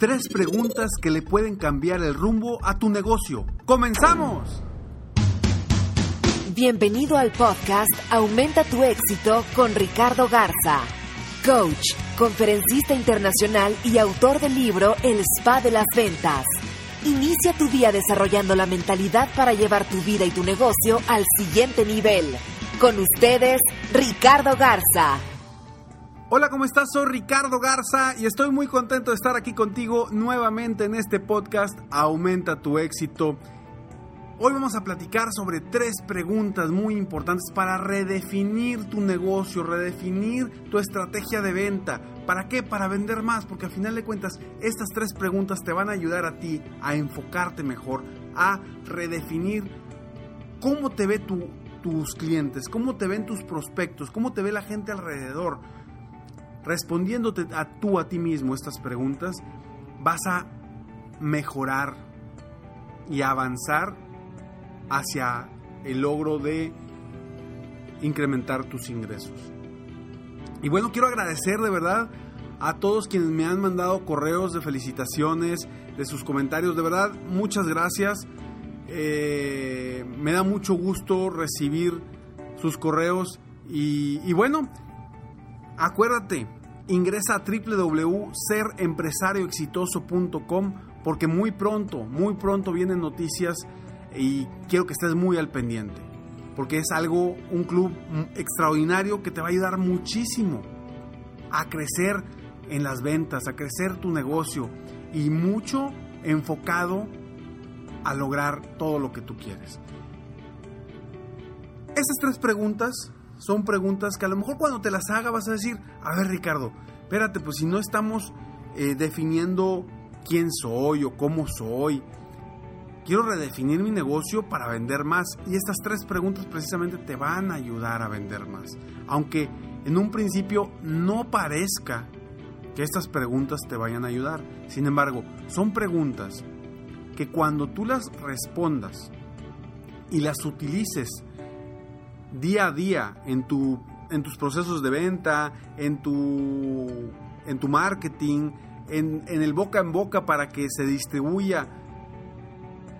Tres preguntas que le pueden cambiar el rumbo a tu negocio. ¡Comenzamos! Bienvenido al podcast Aumenta tu éxito con Ricardo Garza, coach, conferencista internacional y autor del libro El Spa de las Ventas. Inicia tu día desarrollando la mentalidad para llevar tu vida y tu negocio al siguiente nivel. Con ustedes, Ricardo Garza. Hola, ¿cómo estás? Soy Ricardo Garza y estoy muy contento de estar aquí contigo nuevamente en este podcast Aumenta tu éxito. Hoy vamos a platicar sobre tres preguntas muy importantes para redefinir tu negocio, redefinir tu estrategia de venta. ¿Para qué? Para vender más, porque al final de cuentas estas tres preguntas te van a ayudar a ti a enfocarte mejor, a redefinir cómo te ve tus clientes, cómo te ven tus prospectos, cómo te ve la gente alrededor respondiéndote a tú a ti mismo estas preguntas, vas a mejorar y avanzar hacia el logro de incrementar tus ingresos. Y bueno, quiero agradecer de verdad a todos quienes me han mandado correos de felicitaciones, de sus comentarios. De verdad, muchas gracias. Eh, me da mucho gusto recibir sus correos. Y, y bueno, Acuérdate, ingresa a www.serempresarioexitoso.com porque muy pronto, muy pronto vienen noticias y quiero que estés muy al pendiente. Porque es algo, un club extraordinario que te va a ayudar muchísimo a crecer en las ventas, a crecer tu negocio y mucho enfocado a lograr todo lo que tú quieres. Estas tres preguntas son preguntas que a lo mejor cuando te las haga vas a decir, a ver Ricardo, espérate, pues si no estamos eh, definiendo quién soy o cómo soy, quiero redefinir mi negocio para vender más. Y estas tres preguntas precisamente te van a ayudar a vender más. Aunque en un principio no parezca que estas preguntas te vayan a ayudar. Sin embargo, son preguntas que cuando tú las respondas y las utilices día a día en, tu, en tus procesos de venta, en tu, en tu marketing, en, en el boca en boca para que se distribuya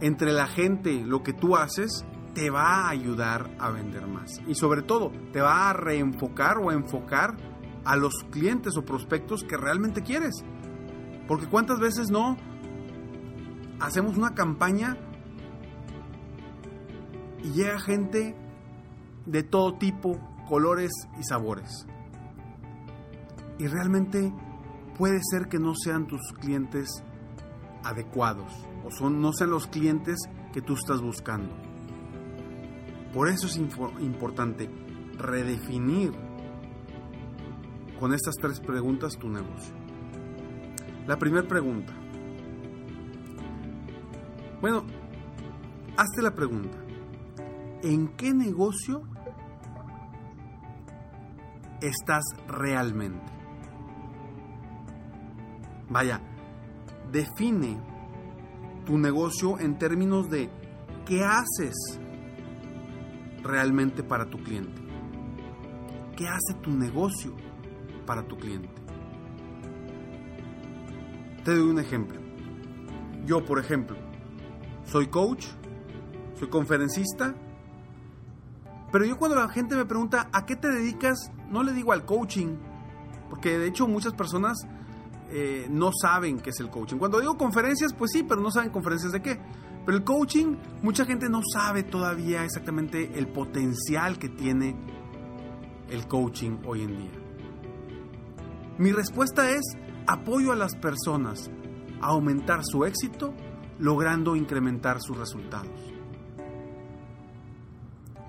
entre la gente lo que tú haces, te va a ayudar a vender más. Y sobre todo, te va a reenfocar o a enfocar a los clientes o prospectos que realmente quieres. Porque cuántas veces no hacemos una campaña y llega gente de todo tipo, colores y sabores. Y realmente puede ser que no sean tus clientes adecuados o son, no sean los clientes que tú estás buscando. Por eso es importante redefinir con estas tres preguntas tu negocio. La primera pregunta. Bueno, hazte la pregunta. ¿En qué negocio estás realmente. Vaya, define tu negocio en términos de qué haces realmente para tu cliente. ¿Qué hace tu negocio para tu cliente? Te doy un ejemplo. Yo, por ejemplo, soy coach, soy conferencista, pero yo cuando la gente me pregunta, ¿a qué te dedicas? No le digo al coaching, Porque de hecho muchas personas eh, no saben qué es el coaching. Cuando digo conferencias, pues sí, pero no saben conferencias de qué. Pero el coaching, mucha gente no sabe todavía exactamente el potencial que tiene el coaching hoy en día. Mi respuesta es apoyo a las personas a aumentar su éxito logrando incrementar sus resultados.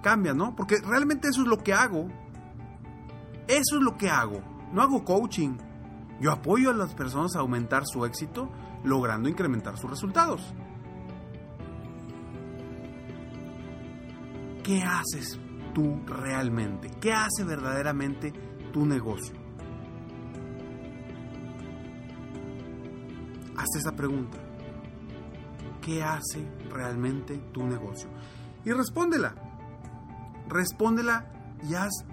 Cambia, ¿no? Porque realmente eso es lo que hago. Eso es lo que hago. No hago coaching. Yo apoyo a las personas a aumentar su éxito logrando incrementar sus resultados. ¿Qué haces tú realmente? ¿Qué hace verdaderamente tu negocio? Hazte esa pregunta. ¿Qué hace realmente tu negocio? Y respóndela. Respóndela y haz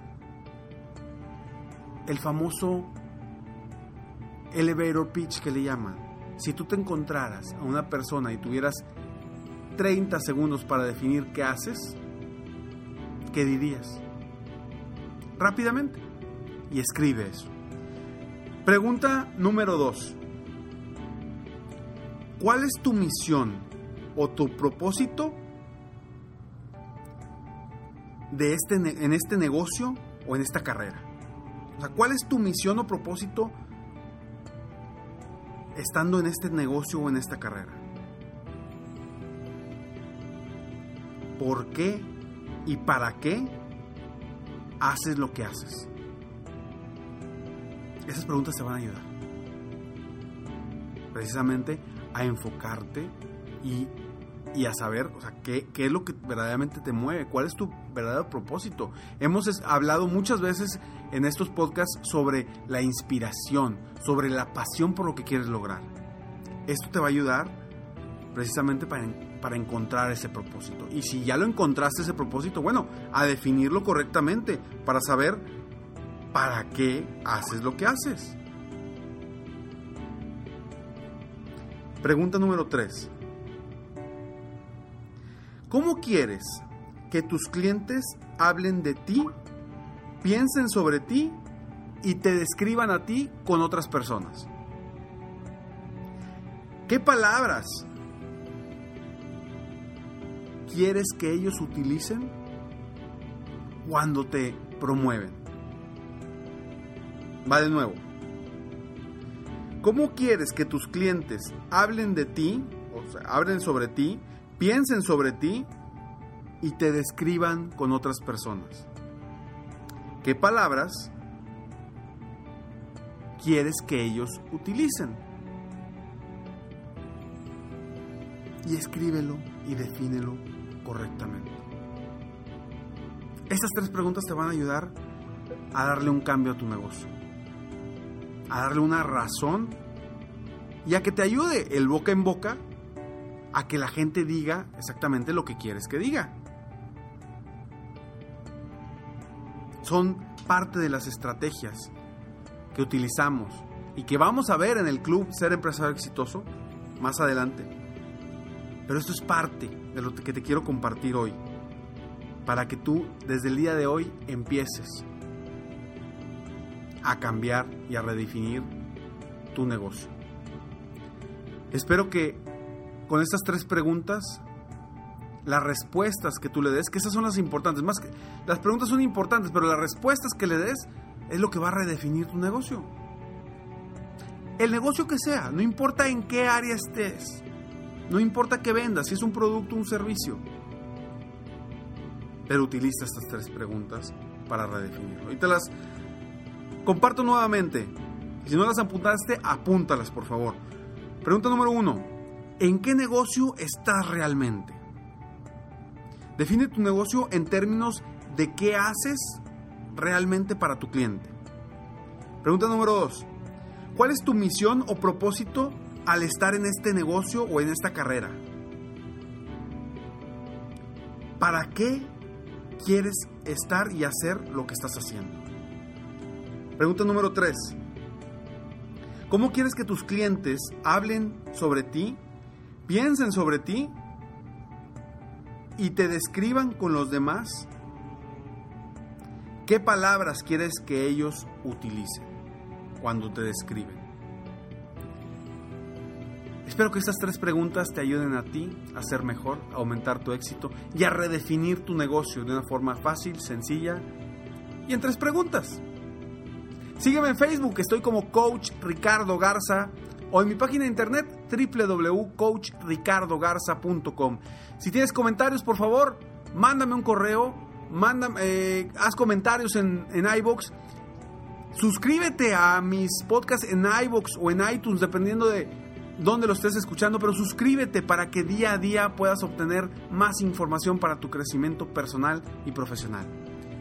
el famoso elevator pitch que le llaman. Si tú te encontraras a una persona y tuvieras 30 segundos para definir qué haces, ¿qué dirías? Rápidamente. Y escribe eso. Pregunta número 2. ¿Cuál es tu misión o tu propósito de este, en este negocio o en esta carrera? O sea, ¿cuál es tu misión o propósito estando en este negocio o en esta carrera? ¿Por qué y para qué haces lo que haces? Esas preguntas te van a ayudar. Precisamente a enfocarte y, a saber o sea, qué, qué, es lo que verdaderamente te mueve, cuál es tu verdadero propósito. Hemos hablado muchas veces en estos podcasts sobre la inspiración, sobre la pasión por lo que quieres lograr. Esto te va a ayudar precisamente para, para encontrar ese propósito. Y si ya lo encontraste ese propósito, bueno, a definirlo correctamente para saber para qué haces lo que haces. Pregunta número 3. ¿Cómo quieres que tus clientes hablen de ti, piensen sobre ti y te describan a ti con otras personas? ¿Qué palabras quieres que ellos utilicen cuando te promueven? Va de nuevo. ¿Cómo quieres que tus clientes hablen de ti, o sea, hablen sobre ti, piensen sobre ti y te describan con otras personas? ¿Qué palabras quieres que ellos utilicen? Y escríbelo y defínelo correctamente. Estas tres preguntas te van a ayudar a darle un cambio a tu negocio a darle una razón y a que te ayude el boca en boca a que la gente diga exactamente lo que quieres que diga. Son parte de las estrategias que utilizamos y que vamos a ver en el club Ser Empresario Exitoso más adelante. Pero esto es parte de lo que te quiero compartir hoy, para que tú desde el día de hoy empieces a cambiar y a redefinir tu negocio. Espero que con estas tres preguntas, las respuestas que tú le des, que esas son las importantes, más que las preguntas son importantes, pero las respuestas que le des es lo que va a redefinir tu negocio. El negocio que sea, no importa en qué área estés, no importa qué vendas, si es un producto o un servicio, pero utiliza estas tres preguntas para redefinirlo. Y te las Comparto nuevamente. Si no las apuntaste, apúntalas, por favor. Pregunta número uno. ¿En qué negocio estás realmente? Define tu negocio en términos de qué haces realmente para tu cliente. Pregunta número dos. ¿Cuál es tu misión o propósito al estar en este negocio o en esta carrera? ¿Para qué quieres estar y hacer lo que estás haciendo? Pregunta número 3. ¿Cómo quieres que tus clientes hablen sobre ti, piensen sobre ti y te describan con los demás? ¿Qué palabras quieres que ellos utilicen? cuando te describen. Espero que estas tres preguntas te ayuden a ti a ser mejor, a aumentar tu éxito y a redefinir tu negocio de una forma fácil, sencilla y en tres preguntas. Sígueme en Facebook, estoy como Coach Ricardo Garza o en mi página de internet www.coachricardogarza.com. Si tienes comentarios, por favor, mándame un correo, mándame, eh, haz comentarios en, en iBox. Suscríbete a mis podcasts en iBox o en iTunes, dependiendo de dónde lo estés escuchando, pero suscríbete para que día a día puedas obtener más información para tu crecimiento personal y profesional.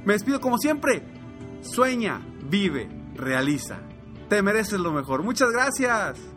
Me despido como siempre. Sueña, vive, realiza. Te mereces lo mejor. Muchas gracias.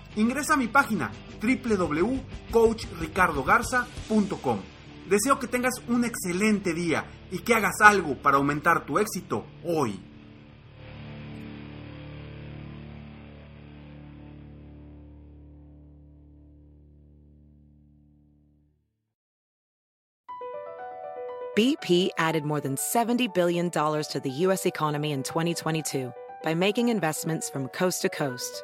ingresa a mi página www.coachricardogarza.com. Deseo que tengas un excelente día y que hagas algo para aumentar tu éxito hoy. BP added more than $70 billion to the U.S. economy in 2022 by making investments from coast to coast.